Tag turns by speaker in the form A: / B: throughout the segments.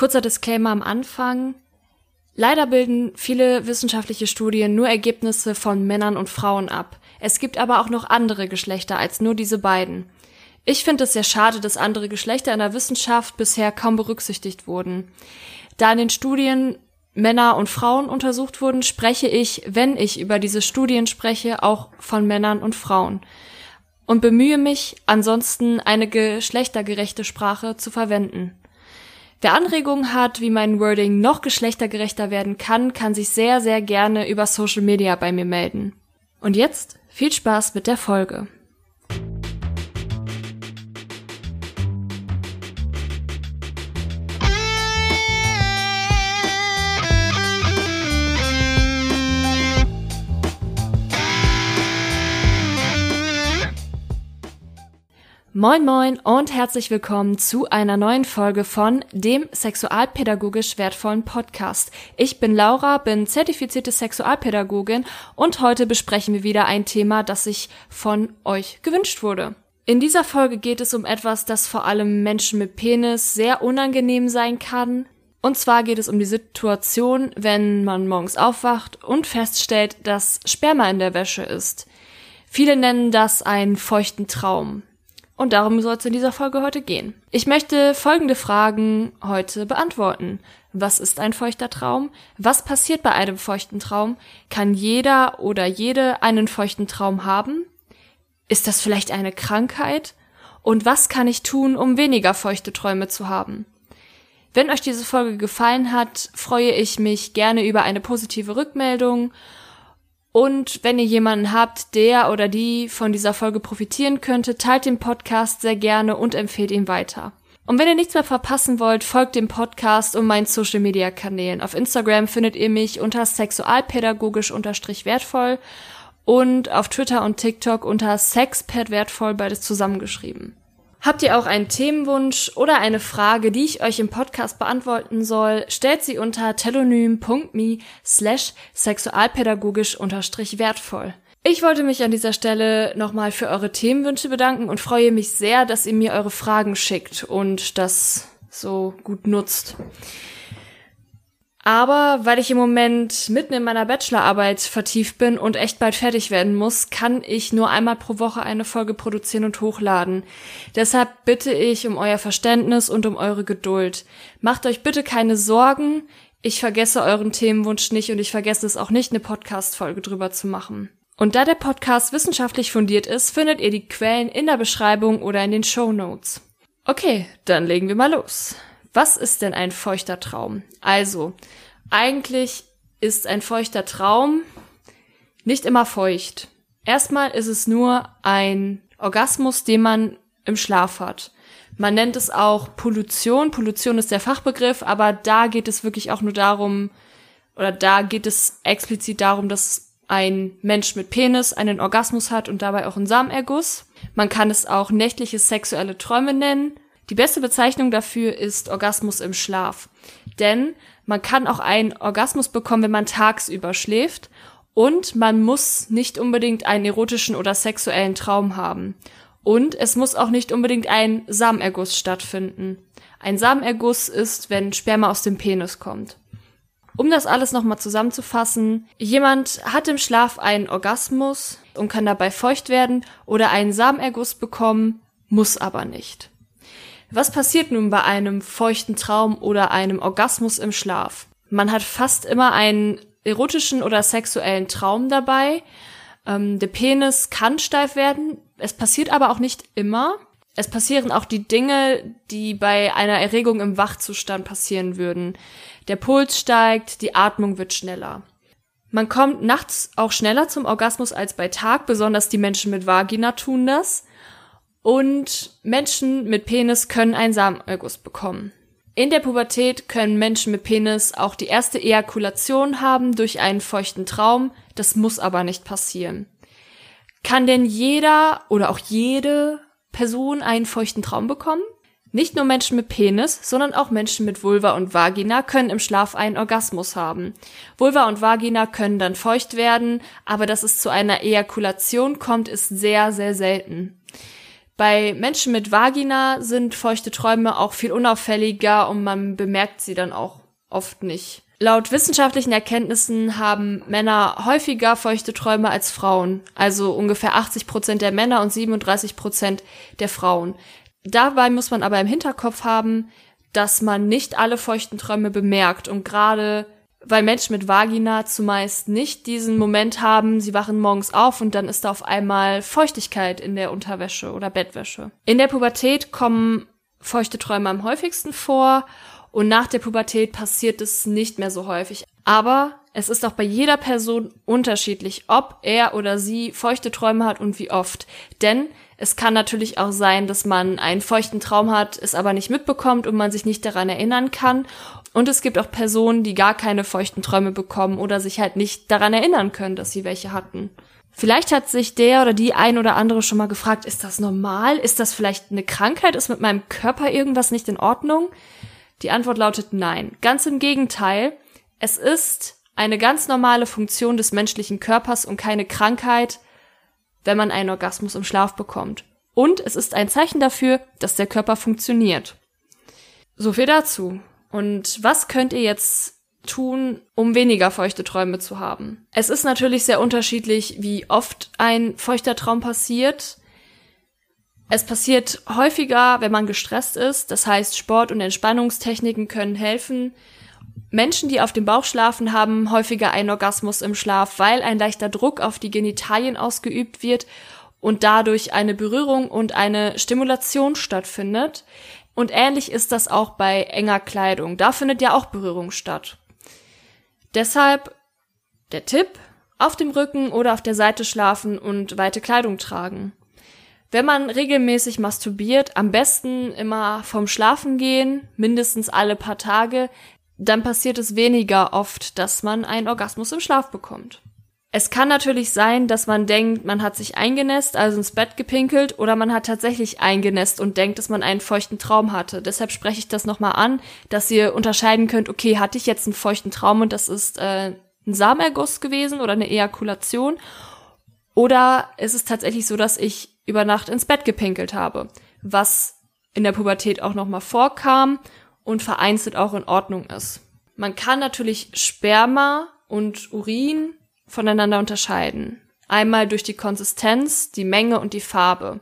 A: Kurzer Disclaimer am Anfang. Leider bilden viele wissenschaftliche Studien nur Ergebnisse von Männern und Frauen ab. Es gibt aber auch noch andere Geschlechter als nur diese beiden. Ich finde es sehr schade, dass andere Geschlechter in der Wissenschaft bisher kaum berücksichtigt wurden. Da in den Studien Männer und Frauen untersucht wurden, spreche ich, wenn ich über diese Studien spreche, auch von Männern und Frauen und bemühe mich, ansonsten eine geschlechtergerechte Sprache zu verwenden. Wer Anregungen hat, wie mein Wording noch geschlechtergerechter werden kann, kann sich sehr, sehr gerne über Social Media bei mir melden. Und jetzt viel Spaß mit der Folge. Moin moin und herzlich willkommen zu einer neuen Folge von dem sexualpädagogisch wertvollen Podcast. Ich bin Laura, bin zertifizierte Sexualpädagogin und heute besprechen wir wieder ein Thema, das sich von euch gewünscht wurde. In dieser Folge geht es um etwas, das vor allem Menschen mit Penis sehr unangenehm sein kann. Und zwar geht es um die Situation, wenn man morgens aufwacht und feststellt, dass Sperma in der Wäsche ist. Viele nennen das einen feuchten Traum. Und darum soll es in dieser Folge heute gehen. Ich möchte folgende Fragen heute beantworten. Was ist ein feuchter Traum? Was passiert bei einem feuchten Traum? Kann jeder oder jede einen feuchten Traum haben? Ist das vielleicht eine Krankheit? Und was kann ich tun, um weniger feuchte Träume zu haben? Wenn euch diese Folge gefallen hat, freue ich mich gerne über eine positive Rückmeldung und wenn ihr jemanden habt, der oder die von dieser Folge profitieren könnte, teilt den Podcast sehr gerne und empfehlt ihn weiter. Und wenn ihr nichts mehr verpassen wollt, folgt dem Podcast und meinen Social Media Kanälen. Auf Instagram findet ihr mich unter sexualpädagogisch unterstrich wertvoll und auf Twitter und TikTok unter sexpad wertvoll beides zusammengeschrieben. Habt ihr auch einen Themenwunsch oder eine Frage, die ich euch im Podcast beantworten soll, stellt sie unter telonym.me slash sexualpädagogisch unterstrich wertvoll. Ich wollte mich an dieser Stelle nochmal für eure Themenwünsche bedanken und freue mich sehr, dass ihr mir eure Fragen schickt und das so gut nutzt. Aber weil ich im Moment mitten in meiner Bachelorarbeit vertieft bin und echt bald fertig werden muss, kann ich nur einmal pro Woche eine Folge produzieren und hochladen. Deshalb bitte ich um euer Verständnis und um eure Geduld. Macht euch bitte keine Sorgen. Ich vergesse euren Themenwunsch nicht und ich vergesse es auch nicht, eine Podcast-Folge drüber zu machen. Und da der Podcast wissenschaftlich fundiert ist, findet ihr die Quellen in der Beschreibung oder in den Show Notes. Okay, dann legen wir mal los. Was ist denn ein feuchter Traum? Also, eigentlich ist ein feuchter Traum nicht immer feucht. Erstmal ist es nur ein Orgasmus, den man im Schlaf hat. Man nennt es auch Pollution. Pollution ist der Fachbegriff, aber da geht es wirklich auch nur darum, oder da geht es explizit darum, dass ein Mensch mit Penis einen Orgasmus hat und dabei auch einen Samenerguss. Man kann es auch nächtliche sexuelle Träume nennen. Die beste Bezeichnung dafür ist Orgasmus im Schlaf. Denn man kann auch einen Orgasmus bekommen, wenn man tagsüber schläft. Und man muss nicht unbedingt einen erotischen oder sexuellen Traum haben. Und es muss auch nicht unbedingt ein Samenerguss stattfinden. Ein Samenerguss ist, wenn Sperma aus dem Penis kommt. Um das alles nochmal zusammenzufassen, jemand hat im Schlaf einen Orgasmus und kann dabei feucht werden oder einen Samenerguss bekommen, muss aber nicht. Was passiert nun bei einem feuchten Traum oder einem Orgasmus im Schlaf? Man hat fast immer einen erotischen oder sexuellen Traum dabei. Ähm, der Penis kann steif werden. Es passiert aber auch nicht immer. Es passieren auch die Dinge, die bei einer Erregung im Wachzustand passieren würden. Der Puls steigt, die Atmung wird schneller. Man kommt nachts auch schneller zum Orgasmus als bei Tag, besonders die Menschen mit Vagina tun das. Und Menschen mit Penis können einen Samenerguss bekommen. In der Pubertät können Menschen mit Penis auch die erste Ejakulation haben durch einen feuchten Traum. Das muss aber nicht passieren. Kann denn jeder oder auch jede Person einen feuchten Traum bekommen? Nicht nur Menschen mit Penis, sondern auch Menschen mit Vulva und Vagina können im Schlaf einen Orgasmus haben. Vulva und Vagina können dann feucht werden, aber dass es zu einer Ejakulation kommt, ist sehr, sehr selten. Bei Menschen mit Vagina sind feuchte Träume auch viel unauffälliger und man bemerkt sie dann auch oft nicht. Laut wissenschaftlichen Erkenntnissen haben Männer häufiger feuchte Träume als Frauen, also ungefähr 80 Prozent der Männer und 37 Prozent der Frauen. Dabei muss man aber im Hinterkopf haben, dass man nicht alle feuchten Träume bemerkt und gerade weil Menschen mit Vagina zumeist nicht diesen Moment haben, sie wachen morgens auf und dann ist da auf einmal Feuchtigkeit in der Unterwäsche oder Bettwäsche. In der Pubertät kommen feuchte Träume am häufigsten vor und nach der Pubertät passiert es nicht mehr so häufig. Aber es ist auch bei jeder Person unterschiedlich, ob er oder sie feuchte Träume hat und wie oft. Denn es kann natürlich auch sein, dass man einen feuchten Traum hat, es aber nicht mitbekommt und man sich nicht daran erinnern kann. Und es gibt auch Personen, die gar keine feuchten Träume bekommen oder sich halt nicht daran erinnern können, dass sie welche hatten. Vielleicht hat sich der oder die ein oder andere schon mal gefragt, ist das normal? Ist das vielleicht eine Krankheit? Ist mit meinem Körper irgendwas nicht in Ordnung? Die Antwort lautet nein. Ganz im Gegenteil. Es ist eine ganz normale Funktion des menschlichen Körpers und keine Krankheit, wenn man einen Orgasmus im Schlaf bekommt. Und es ist ein Zeichen dafür, dass der Körper funktioniert. So viel dazu. Und was könnt ihr jetzt tun, um weniger feuchte Träume zu haben? Es ist natürlich sehr unterschiedlich, wie oft ein feuchter Traum passiert. Es passiert häufiger, wenn man gestresst ist. Das heißt, Sport und Entspannungstechniken können helfen. Menschen, die auf dem Bauch schlafen, haben häufiger einen Orgasmus im Schlaf, weil ein leichter Druck auf die Genitalien ausgeübt wird und dadurch eine Berührung und eine Stimulation stattfindet. Und ähnlich ist das auch bei enger Kleidung. Da findet ja auch Berührung statt. Deshalb der Tipp, auf dem Rücken oder auf der Seite schlafen und weite Kleidung tragen. Wenn man regelmäßig masturbiert, am besten immer vom Schlafen gehen, mindestens alle paar Tage, dann passiert es weniger oft, dass man einen Orgasmus im Schlaf bekommt. Es kann natürlich sein, dass man denkt, man hat sich eingenässt, also ins Bett gepinkelt, oder man hat tatsächlich eingenässt und denkt, dass man einen feuchten Traum hatte. Deshalb spreche ich das nochmal an, dass ihr unterscheiden könnt, okay, hatte ich jetzt einen feuchten Traum und das ist äh, ein Samenerguss gewesen oder eine Ejakulation, oder ist es tatsächlich so, dass ich über Nacht ins Bett gepinkelt habe, was in der Pubertät auch nochmal vorkam und vereinzelt auch in Ordnung ist. Man kann natürlich Sperma und Urin voneinander unterscheiden. Einmal durch die Konsistenz, die Menge und die Farbe.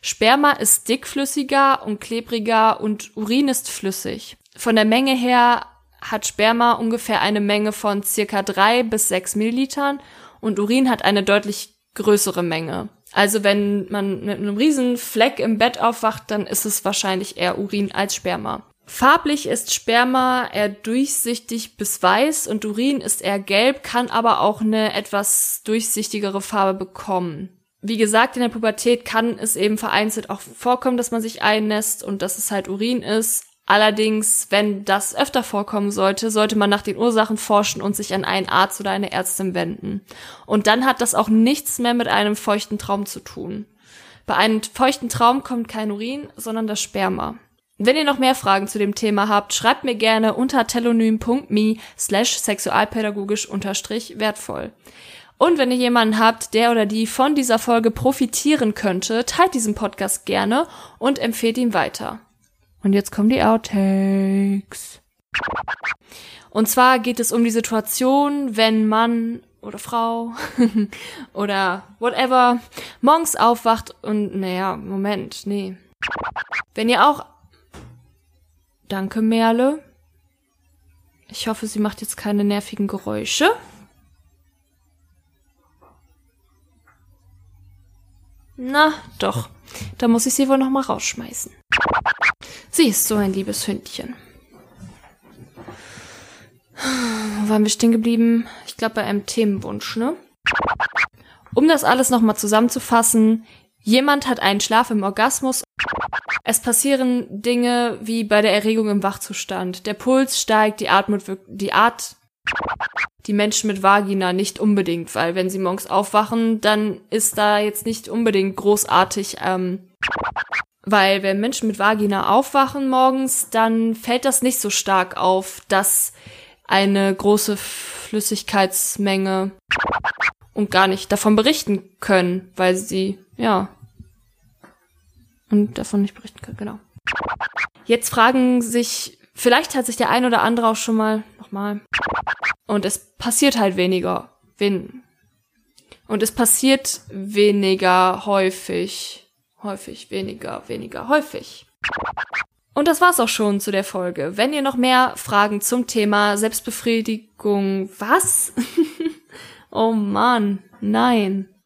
A: Sperma ist dickflüssiger und klebriger und Urin ist flüssig. Von der Menge her hat Sperma ungefähr eine Menge von circa drei bis sechs Millilitern und Urin hat eine deutlich größere Menge. Also wenn man mit einem riesen Fleck im Bett aufwacht, dann ist es wahrscheinlich eher Urin als Sperma. Farblich ist Sperma eher durchsichtig bis weiß und Urin ist eher gelb, kann aber auch eine etwas durchsichtigere Farbe bekommen. Wie gesagt, in der Pubertät kann es eben vereinzelt auch vorkommen, dass man sich einnässt und dass es halt Urin ist. Allerdings, wenn das öfter vorkommen sollte, sollte man nach den Ursachen forschen und sich an einen Arzt oder eine Ärztin wenden. Und dann hat das auch nichts mehr mit einem feuchten Traum zu tun. Bei einem feuchten Traum kommt kein Urin, sondern das Sperma. Wenn ihr noch mehr Fragen zu dem Thema habt, schreibt mir gerne unter telonym.me slash sexualpädagogisch unterstrich wertvoll. Und wenn ihr jemanden habt, der oder die von dieser Folge profitieren könnte, teilt diesen Podcast gerne und empfehlt ihn weiter. Und jetzt kommen die Outtakes. Und zwar geht es um die Situation, wenn Mann oder Frau oder whatever morgens aufwacht und, naja, Moment, nee. Wenn ihr auch, danke Merle. Ich hoffe, sie macht jetzt keine nervigen Geräusche. Na, doch. Da muss ich sie wohl noch mal rausschmeißen. Sie ist so ein liebes Hündchen. Wo waren wir stehen geblieben? Ich glaube bei einem Themenwunsch, ne? Um das alles nochmal zusammenzufassen, jemand hat einen Schlaf im Orgasmus. Es passieren Dinge wie bei der Erregung im Wachzustand. Der Puls steigt, die Atmung, die Art, die Menschen mit Vagina nicht unbedingt, weil wenn sie morgens aufwachen, dann ist da jetzt nicht unbedingt großartig ähm, weil wenn Menschen mit Vagina aufwachen morgens, dann fällt das nicht so stark auf, dass eine große Flüssigkeitsmenge und gar nicht davon berichten können, weil sie, ja, und davon nicht berichten kann, genau. Jetzt fragen sich, vielleicht hat sich der ein oder andere auch schon mal, nochmal, und es passiert halt weniger, wenn, und es passiert weniger häufig, häufig, weniger, weniger häufig. Und das war's auch schon zu der Folge. Wenn ihr noch mehr Fragen zum Thema Selbstbefriedigung, was? oh Mann, nein.